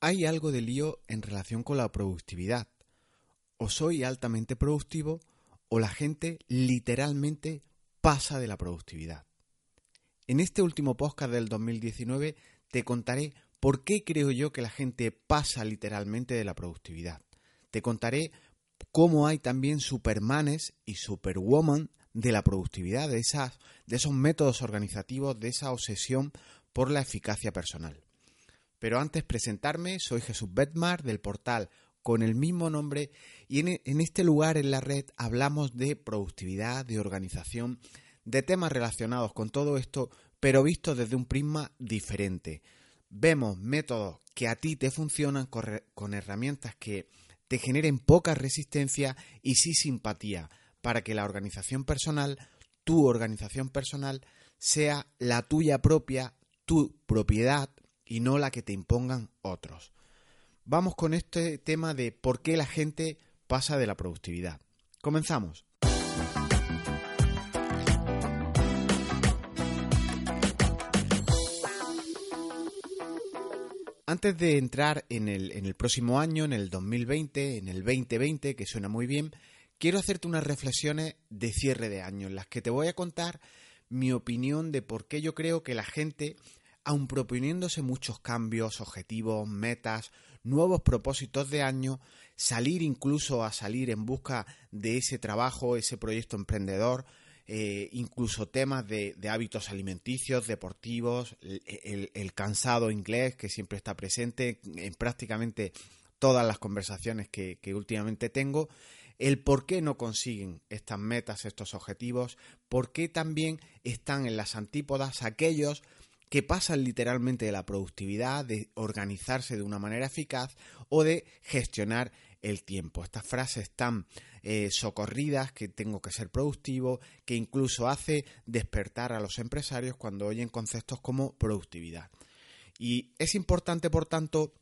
hay algo de lío en relación con la productividad. O soy altamente productivo o la gente literalmente pasa de la productividad. En este último podcast del 2019 te contaré por qué creo yo que la gente pasa literalmente de la productividad. Te contaré cómo hay también supermanes y superwoman de la productividad, de, esas, de esos métodos organizativos, de esa obsesión por la eficacia personal. Pero antes presentarme, soy Jesús Betmar del portal con el mismo nombre y en, en este lugar en la red hablamos de productividad, de organización, de temas relacionados con todo esto, pero visto desde un prisma diferente. Vemos métodos que a ti te funcionan con herramientas que te generen poca resistencia y sí simpatía para que la organización personal, tu organización personal, sea la tuya propia, tu propiedad y no la que te impongan otros. Vamos con este tema de por qué la gente pasa de la productividad. Comenzamos. Antes de entrar en el, en el, próximo año, en el 2020, en el 2020, que suena muy bien, quiero hacerte unas reflexiones de cierre de año en las que te voy a contar mi opinión de por qué yo creo que la gente aun proponiéndose muchos cambios, objetivos, metas, nuevos propósitos de año, salir incluso a salir en busca de ese trabajo, ese proyecto emprendedor, eh, incluso temas de, hábitos alimenticios, deportivos, el, cansado inglés que siempre está presente en prácticamente todas las conversaciones que, que últimamente tengo, el por qué no consiguen estas metas, estos objetivos, por qué también están en las antípodas aquellos que pasan literalmente de la productividad, de organizarse de una manera eficaz o de gestionar el tiempo. Estas frases tan eh, socorridas que tengo que ser productivo, que incluso hace despertar a los empresarios cuando oyen conceptos como productividad. Y es importante, por tanto,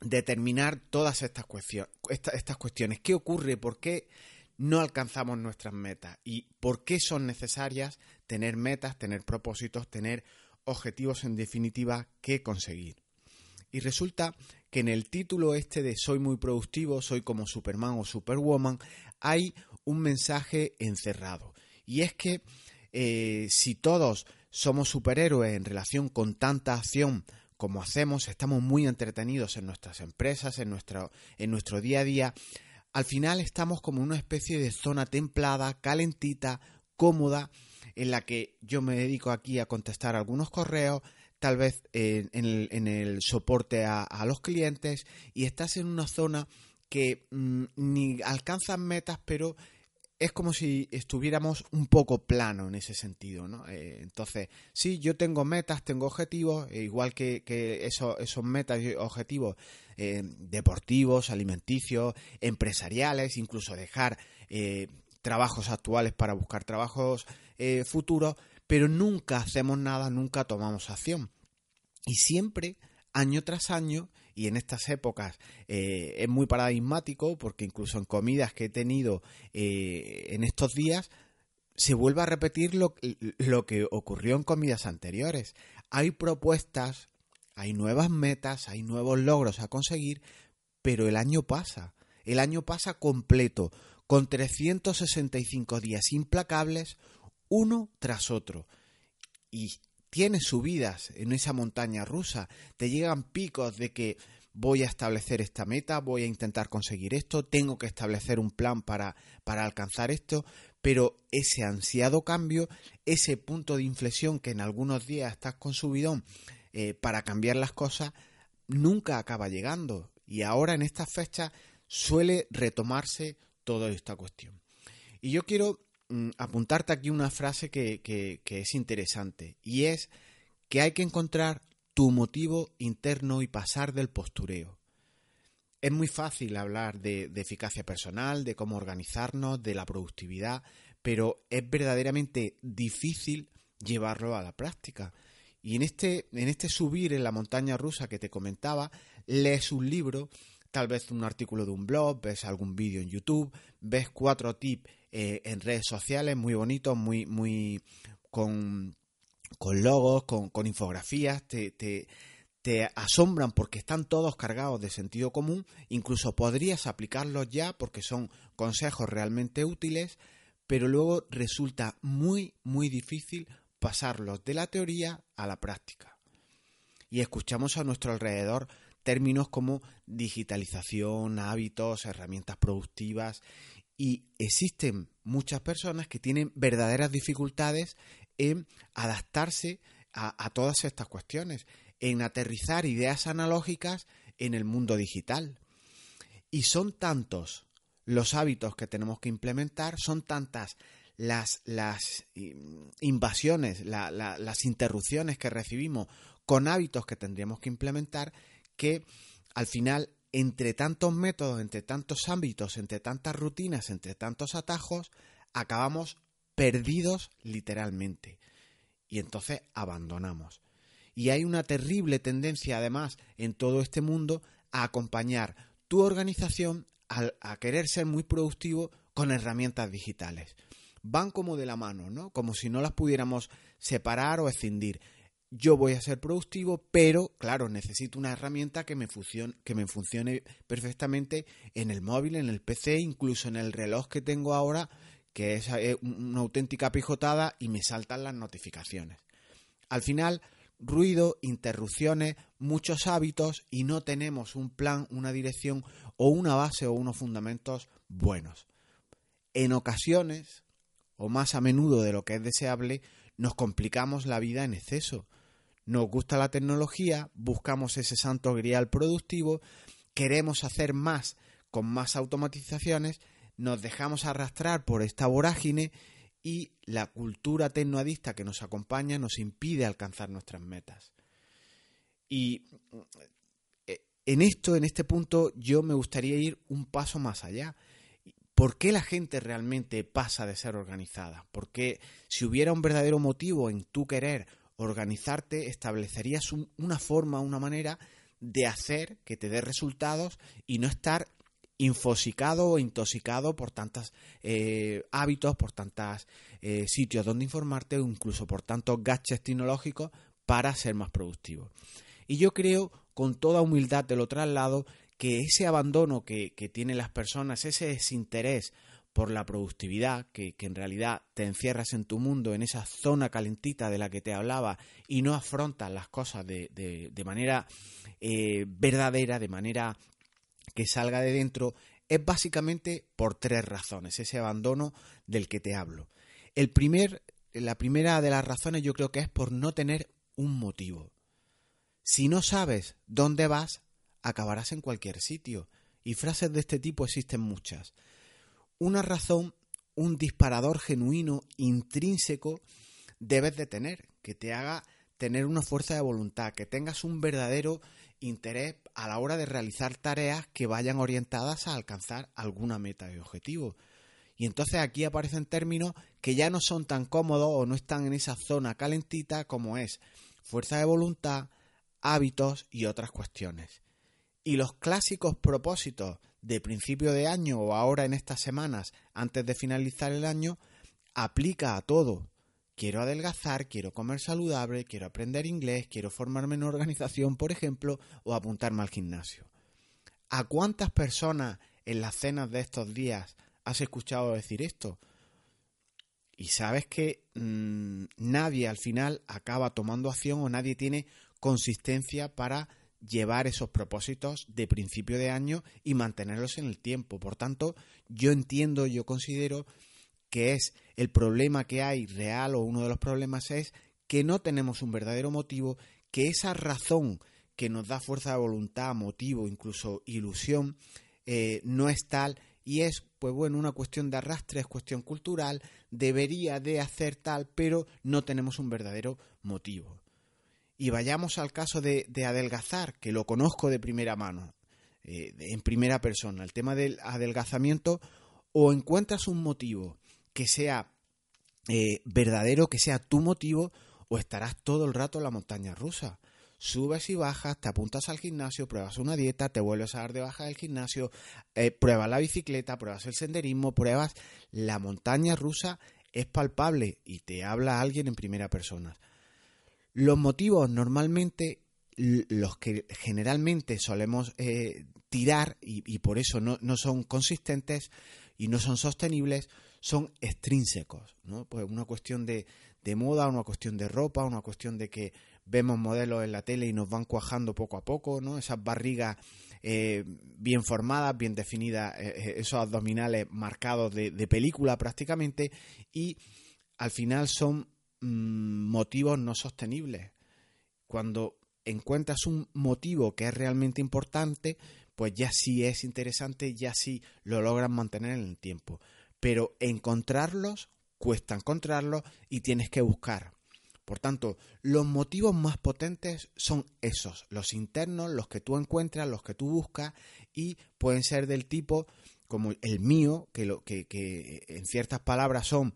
determinar todas estas, estas cuestiones. ¿Qué ocurre? ¿Por qué no alcanzamos nuestras metas? ¿Y por qué son necesarias tener metas, tener propósitos, tener objetivos en definitiva que conseguir. Y resulta que en el título este de Soy muy productivo, soy como Superman o Superwoman, hay un mensaje encerrado. Y es que eh, si todos somos superhéroes en relación con tanta acción como hacemos, estamos muy entretenidos en nuestras empresas, en nuestro, en nuestro día a día, al final estamos como una especie de zona templada, calentita, cómoda, en la que yo me dedico aquí a contestar algunos correos, tal vez en, el, soporte a, los clientes y estás en una zona que mm, ni alcanzan metas, pero es como si estuviéramos un poco plano en ese sentido, ¿no? Eh, entonces, sí, yo tengo metas, tengo objetivos, e igual que, esos metas y objetivos eh, deportivos, alimenticios, empresariales, incluso dejar eh, trabajos actuales para buscar trabajos eh, futuros, pero nunca hacemos nada, nunca tomamos acción. Y siempre, año tras año, y en estas épocas eh, es muy paradigmático, porque incluso en comidas que he tenido eh, en estos días, se vuelve a repetir lo, lo que ocurrió en comidas anteriores. Hay propuestas, hay nuevas metas, hay nuevos logros a conseguir, pero el año pasa. El año pasa completo, con 365 días implacables, uno tras otro. Y tienes subidas en esa montaña rusa, te llegan picos de que voy a establecer esta meta, voy a intentar conseguir esto, tengo que establecer un plan para, para alcanzar esto, pero ese ansiado cambio, ese punto de inflexión que en algunos días estás con subidón eh, para cambiar las cosas, nunca acaba llegando. Y ahora en estas fechas suele retomarse toda esta cuestión. Y yo quiero mm, apuntarte aquí una frase que, es interesante y es que hay que encontrar tu motivo interno y pasar del postureo. Es muy fácil hablar de, eficacia personal, de cómo organizarnos, de la productividad, pero es verdaderamente difícil llevarlo a la práctica. Y en este, en este subir en la montaña rusa que te comentaba, lees un libro tal vez un artículo de un blog, ves algún vídeo en YouTube, ves cuatro tips eh, en redes sociales muy bonitos, muy, muy con, con logos, con, infografías, te, te, te asombran porque están todos cargados de sentido común, incluso podrías aplicarlos ya porque son consejos realmente útiles, pero luego resulta muy, muy difícil pasarlos de la teoría a la práctica. Y escuchamos a nuestro alrededor términos como digitalización, hábitos, herramientas productivas, y existen muchas personas que tienen verdaderas dificultades en adaptarse a, todas estas cuestiones, en aterrizar ideas analógicas en el mundo digital. Y son tantos los hábitos que tenemos que implementar, son tantas las, las invasiones, las interrupciones que recibimos con hábitos que tendríamos que implementar, que al final, entre tantos métodos, entre tantos ámbitos, entre tantas rutinas, entre tantos atajos, acabamos perdidos literalmente. Y entonces abandonamos. Y hay una terrible tendencia, además, en todo este mundo a acompañar tu organización a, querer ser muy productivo con herramientas digitales. Van como de la mano, ¿no? Como si no las pudiéramos separar o escindir. Yo voy a ser productivo, pero claro, necesito una herramienta que me, funcione, que me funcione perfectamente en el móvil, en el PC, incluso en el reloj que tengo ahora, que es eh, una auténtica pijotada y me saltan las notificaciones. Al final, ruido, interrupciones, muchos hábitos y no tenemos un plan, una dirección o una base o unos fundamentos buenos. En ocasiones, o más a menudo de lo que es deseable, nos complicamos la vida en exceso. Nos gusta la tecnología, buscamos ese santo grial productivo, queremos hacer más con más automatizaciones, nos dejamos arrastrar por esta vorágine y la cultura tecnoadista que nos acompaña nos impide alcanzar nuestras metas. Y eh, en esto, en este punto, yo me gustaría ir un paso más allá. ¿Por qué la gente realmente pasa de ser organizada? Porque si hubiera un verdadero motivo en tu querer organizarte, establecerías una forma, una manera de hacer que te dé resultados y no estar infosicado o intoxicado por tantos eh, hábitos, por tantos eh, sitios donde informarte o incluso por tantos gadgets tecnológicos para ser más productivo. Y yo creo, con toda humildad te lo traslado, que ese abandono que, tienen las personas, ese desinterés por la productividad, que, en realidad te encierras en tu mundo, en esa zona calentita de la que te hablaba, y no afrontas las cosas de, manera eh, verdadera, de manera que salga de dentro es básicamente por tres razones, ese abandono del que te hablo. El primer, la primera de las razones yo creo que es por no tener un motivo. Si no sabes dónde vas, acabarás en cualquier sitio. Y frases de este tipo existen muchas. Una razón, un disparador genuino, intrínseco, debes de tener, que te haga tener una fuerza de voluntad, que tengas un verdadero interés a la hora de realizar tareas que vayan orientadas a alcanzar alguna meta y objetivo. Y entonces aquí aparecen términos que ya no son tan cómodos o no están en esa zona calentita como es fuerza de voluntad, hábitos y otras cuestiones. Y los clásicos propósitos de principio de año o ahora en estas semanas antes de finalizar el año aplica a todo, quiero adelgazar, quiero comer saludable, quiero aprender inglés, quiero formarme en organización, por ejemplo, o apuntarme al gimnasio. ¿A cuántas personas en las cenas de estos días has escuchado decir esto? Y sabes que mm, nadie al final acaba tomando acción o nadie tiene consistencia para llevar esos propósitos de principio de año y mantenerlos en el tiempo. Por tanto, yo entiendo, yo considero que es el problema que hay real o uno de los problemas es que no tenemos un verdadero motivo, que esa razón que nos da fuerza de voluntad, motivo, incluso ilusión, eh, no es tal y es, pues bueno, una cuestión de arrastre, es cuestión cultural, debería de hacer tal, pero no tenemos un verdadero motivo. Y vayamos al caso de, adelgazar, que lo conozco de primera mano, eh, en primera persona. El tema del adelgazamiento, o encuentras un motivo que sea eh, verdadero, que sea tu motivo, o estarás todo el rato en la montaña rusa. Subes y bajas, te apuntas al gimnasio, pruebas una dieta, te vuelves a dar de baja del gimnasio, eh, pruebas la bicicleta, pruebas el senderismo, pruebas la montaña rusa, es palpable y te habla alguien en primera persona. Los motivos normalmente los que generalmente solemos eh, tirar y, por eso no, no, son consistentes y no son sostenibles son extrínsecos, ¿no? Pues una cuestión de, de moda, una cuestión de ropa, una cuestión de que vemos modelos en la tele y nos van cuajando poco a poco, ¿no? Esas barrigas eh, bien formadas, bien definidas, eh, eh, esos abdominales marcados de, película prácticamente, y al final son mm, motivos no sostenibles. Cuando encuentras un motivo que es realmente importante, pues ya sí es interesante, ya sí lo logran mantener en el tiempo. Pero encontrarlos, cuesta encontrarlos y tienes que buscar. Por tanto, los motivos más potentes son esos, los internos, los que tú encuentras, los que tú buscas y pueden ser del tipo como el mío, que, lo, que, en ciertas palabras son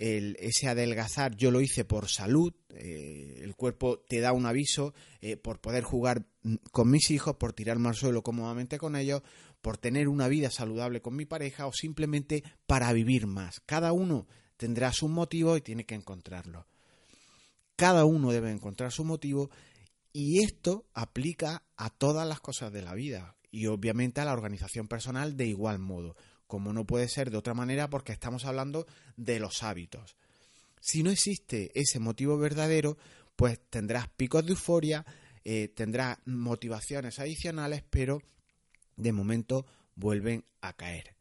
el, ese adelgazar, yo lo hice por salud, eh, el cuerpo te da un aviso eh, por poder jugar con mis hijos, por tirarme al suelo cómodamente con ellos, por tener una vida saludable con mi pareja o simplemente para vivir más. Cada uno tendrá su motivo y tiene que encontrarlo. Cada uno debe encontrar su motivo y esto aplica a todas las cosas de la vida y obviamente a la organización personal de igual modo, como no puede ser de otra manera porque estamos hablando de los hábitos. Si no existe ese motivo verdadero, pues tendrás picos de euforia, eh, tendrás motivaciones adicionales, pero de momento vuelven a caer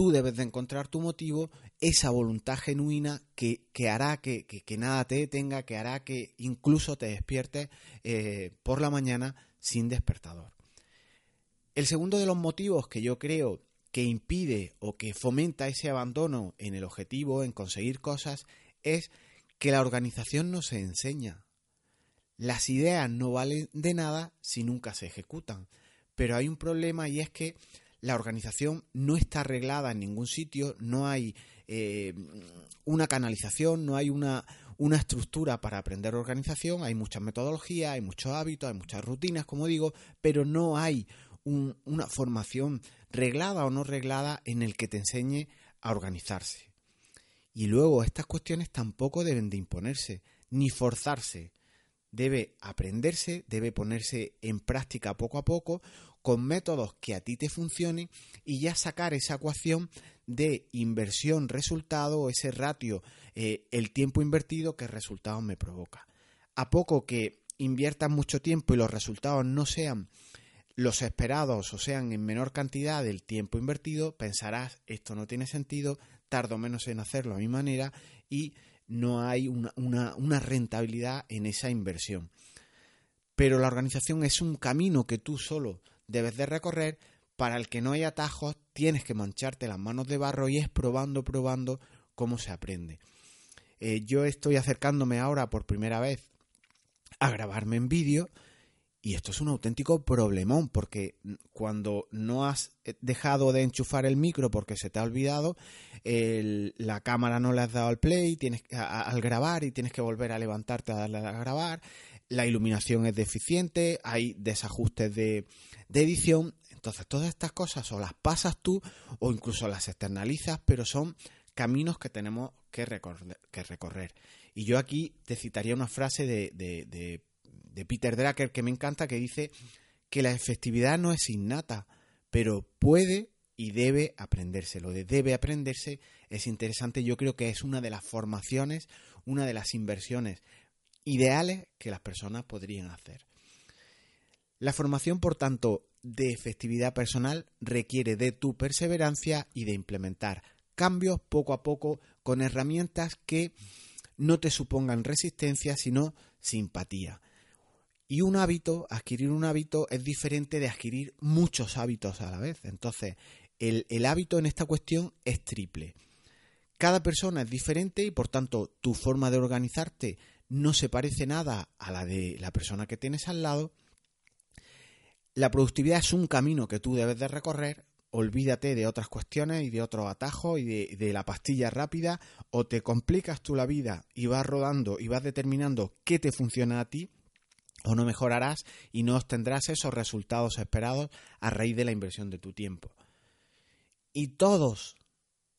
tú debes de encontrar tu motivo, esa voluntad genuina que, hará que, nada te detenga, que hará que incluso te despiertes eh, por la mañana sin despertador. El segundo de los motivos que yo creo que impide o que fomenta ese abandono en el objetivo, en conseguir cosas, es que la organización no se enseña. Las ideas no valen de nada si nunca se ejecutan. Pero hay un problema y es que la organización no está arreglada en ningún sitio, no hay eh, una canalización, no hay una, una estructura para aprender organización, hay muchas metodologías, hay muchos hábitos, hay muchas rutinas, como digo, pero no hay una formación reglada o no reglada en el que te enseñe a organizarse. Y luego estas cuestiones tampoco deben de imponerse ni forzarse. Debe aprenderse, debe ponerse en práctica poco a poco con métodos que a ti te funcionen y ya sacar esa ecuación de inversión-resultado ese ratio, eh, el tiempo invertido que resultados me provoca. A poco que inviertas mucho tiempo y los resultados no sean los esperados o sean en menor cantidad del tiempo invertido, pensarás esto no tiene sentido, tardo menos en hacerlo a mi manera y no hay una, una rentabilidad en esa inversión. Pero la organización es un camino que tú solo debes de recorrer, para el que no hay atajos tienes que mancharte las manos de barro y es probando, probando cómo se aprende. Eh, yo estoy acercándome ahora por primera vez a grabarme en vídeo y esto es un auténtico problemón porque cuando no has eh, dejado de enchufar el micro porque se te ha olvidado, la cámara no le has dado al play tienes, al grabar y tienes que volver a levantarte a darle a grabar, la iluminación es deficiente, hay desajustes de, edición. Entonces, todas estas cosas o las pasas tú o incluso las externalizas, pero son caminos que tenemos que recorrer. Y yo aquí te citaría una frase de, Peter Drucker que me encanta, que dice que la efectividad no es innata, pero puede y debe aprenderse. Lo de debe aprenderse es interesante. Yo creo que es una de las formaciones, una de las inversiones ideales que las personas podrían hacer. La formación, por tanto, de efectividad personal requiere de tu perseverancia y de implementar cambios poco a poco con herramientas que no te supongan resistencia, sino simpatía. Y un hábito, adquirir un hábito es diferente de adquirir muchos hábitos a la vez. Entonces, el, el hábito en esta cuestión es triple. Cada persona es diferente y por tanto tu forma de organizarte no se parece nada a la de la persona que tienes al lado. La productividad es un camino que tú debes de recorrer. Olvídate de otras cuestiones y de otros atajos y de, de, la pastilla rápida o te complicas tú la vida y vas rodando y vas determinando qué te funciona a ti o no mejorarás y no obtendrás esos resultados esperados a raíz de la inversión de tu tiempo. Y todos,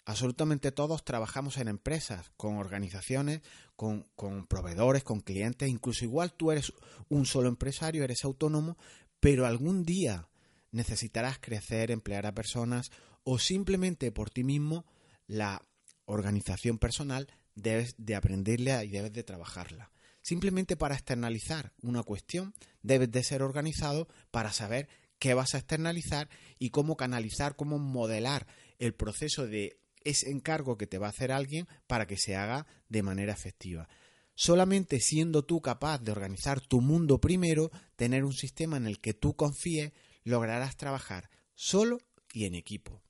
Absolutamente todos trabajamos en empresas, con organizaciones, con, con, proveedores, con clientes, incluso igual tú eres un solo empresario, eres autónomo, pero algún día necesitarás crecer, emplear a personas o simplemente por ti mismo la organización personal debes de aprenderla y debes de trabajarla. Simplemente para externalizar una cuestión debes de ser organizado para saber qué vas a externalizar y cómo canalizar, cómo modelar el proceso de ese encargo que te va a hacer alguien para que se haga de manera efectiva. Solamente siendo tú capaz de organizar tu mundo primero, tener un sistema en el que tú confíes, lograrás trabajar solo y en equipo.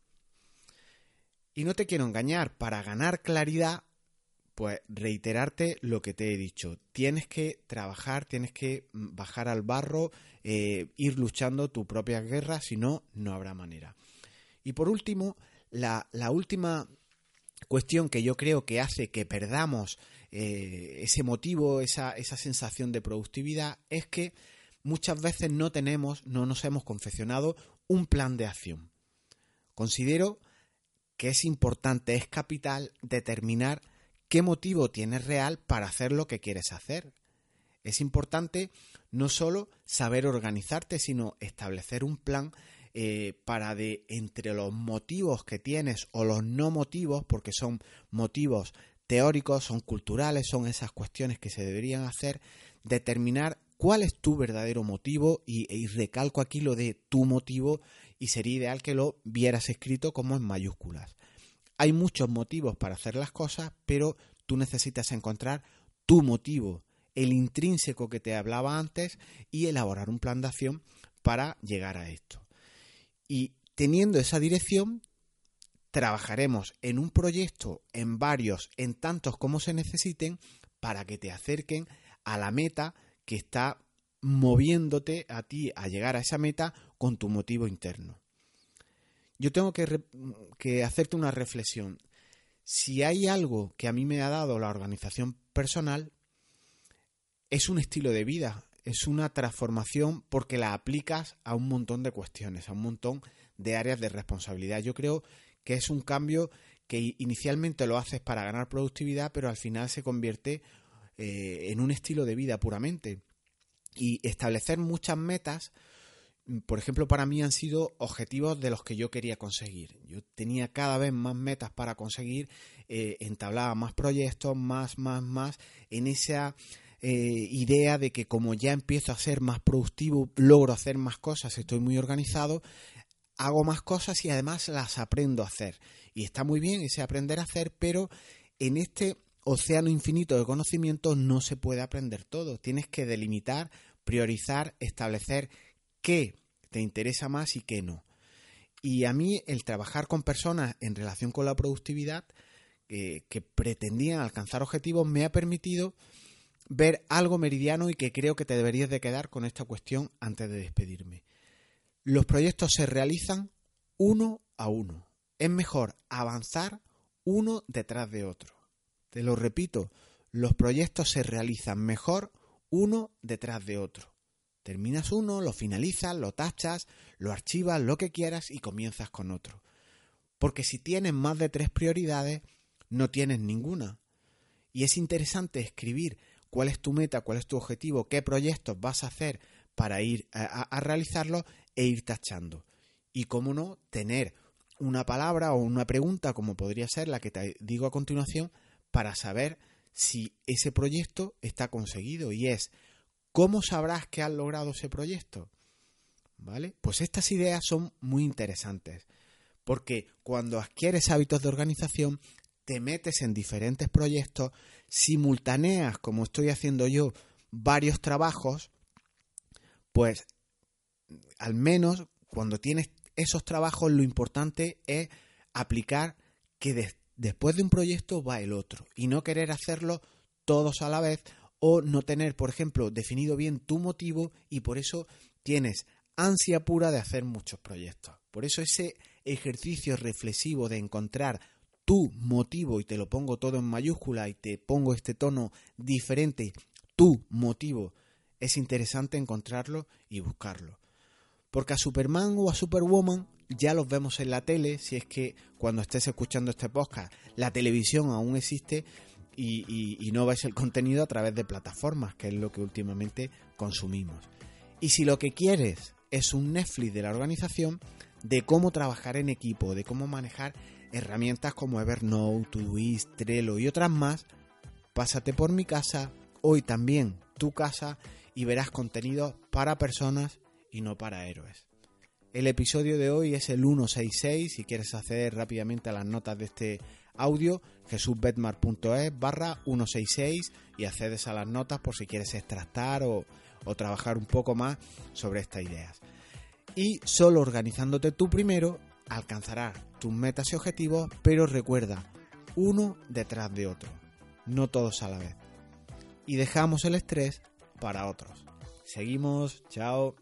Y no te quiero engañar, para ganar claridad, pues reiterarte lo que te he dicho. Tienes que trabajar, tienes que mm, bajar al barro, eh, ir luchando tu propia guerra, si no, no habrá manera. Y por último, la, última cuestión que yo creo que hace que perdamos eh, ese motivo, esa, esa sensación de productividad, es que muchas veces no tenemos, no nos hemos confeccionado un plan de acción. Considero que es importante, es capital determinar qué motivo tienes real para hacer lo que quieres hacer. Es importante no solo saber organizarte, sino establecer un plan eh, para de entre los motivos que tienes o los no motivos, porque son motivos teóricos, son culturales, son esas cuestiones que se deberían hacer, determinar cuál es tu verdadero motivo y, recalco aquí lo de tu motivo y sería ideal que lo vieras escrito como en mayúsculas. Hay muchos motivos para hacer las cosas, pero tú necesitas encontrar tu motivo, el intrínseco que te hablaba antes y elaborar un plan de acción para llegar a esto. Y teniendo esa dirección, trabajaremos en un proyecto, en varios, en tantos como se necesiten, para que te acerquen a la meta que está moviéndote a ti a llegar a esa meta con tu motivo interno. Yo tengo que, hacerte una reflexión. Si hay algo que a mí me ha dado la organización personal, es un estilo de vida, es una transformación porque la aplicas a un montón de cuestiones, a un montón de áreas de responsabilidad. Yo creo que es un cambio que inicialmente lo haces para ganar productividad, pero al final se convierte eh, en un estilo de vida puramente. Y establecer muchas metas, por ejemplo, para mí han sido objetivos de los que yo quería conseguir. Yo tenía cada vez más metas para conseguir, eh, entablaba más proyectos, más, más, más, en esa eh, idea de que como ya empiezo a ser más productivo, logro hacer más cosas, estoy muy organizado, hago más cosas y además las aprendo a hacer. Y está muy bien ese aprender a hacer, pero en este océano infinito de conocimientos no se puede aprender todo. Tienes que delimitar, priorizar, establecer qué te interesa más y qué no. Y a mí el trabajar con personas en relación con la productividad que pretendían alcanzar objetivos me ha permitido ver algo meridiano y que creo que te deberías de quedar con esta cuestión antes de despedirme. Los proyectos se realizan uno a uno. Es mejor avanzar uno detrás de otro. Te lo repito, los proyectos se realizan mejor uno detrás de otro. Terminas uno, lo finalizas, lo tachas, lo archivas, lo que quieras y comienzas con otro. Porque si tienes más de tres prioridades, no tienes ninguna. Y es interesante escribir cuál es tu meta, cuál es tu objetivo, qué proyectos vas a hacer para ir a, realizarlo e ir tachando. Y cómo no, tener una palabra o una pregunta, como podría ser la que te digo a continuación, para saber si ese proyecto está conseguido y es ¿cómo sabrás que has logrado ese proyecto? ¿Vale? Pues estas ideas son muy interesantes porque cuando adquieres hábitos de organización te metes en diferentes proyectos, simultaneas, como estoy haciendo yo, varios trabajos, pues al menos cuando tienes esos trabajos lo importante es aplicar que después de un proyecto va el otro y no querer hacerlo todos a la vez o no tener, por ejemplo, definido bien tu motivo y por eso tienes ansia pura de hacer muchos proyectos. Por eso ese ejercicio reflexivo de encontrar tu motivo y te lo pongo todo en mayúscula y te pongo este tono diferente, tu motivo, es interesante encontrarlo y buscarlo. Porque a Superman o a Superwoman ya los vemos en la tele, si es que cuando estés escuchando este podcast, la televisión aún existe y, no ves el contenido a través de plataformas, que es lo que últimamente consumimos. Y si lo que quieres es un Netflix de la organización, de cómo trabajar en equipo, de cómo manejar herramientas como Evernote, Todoist, Trello y otras más, pásate por mi casa, hoy también tu casa, y verás contenido para personas y no para héroes. El episodio de hoy es el 166, si quieres acceder rápidamente a las notas de este audio, jesusbetmar.es barra 166 y accedes a las notas por si quieres extractar o, o trabajar un poco más sobre estas ideas. Y solo organizándote tú primero alcanzarás tus metas y objetivos, pero recuerda, uno detrás de otro, no todos a la vez. Y dejamos el estrés para otros. Seguimos, chao.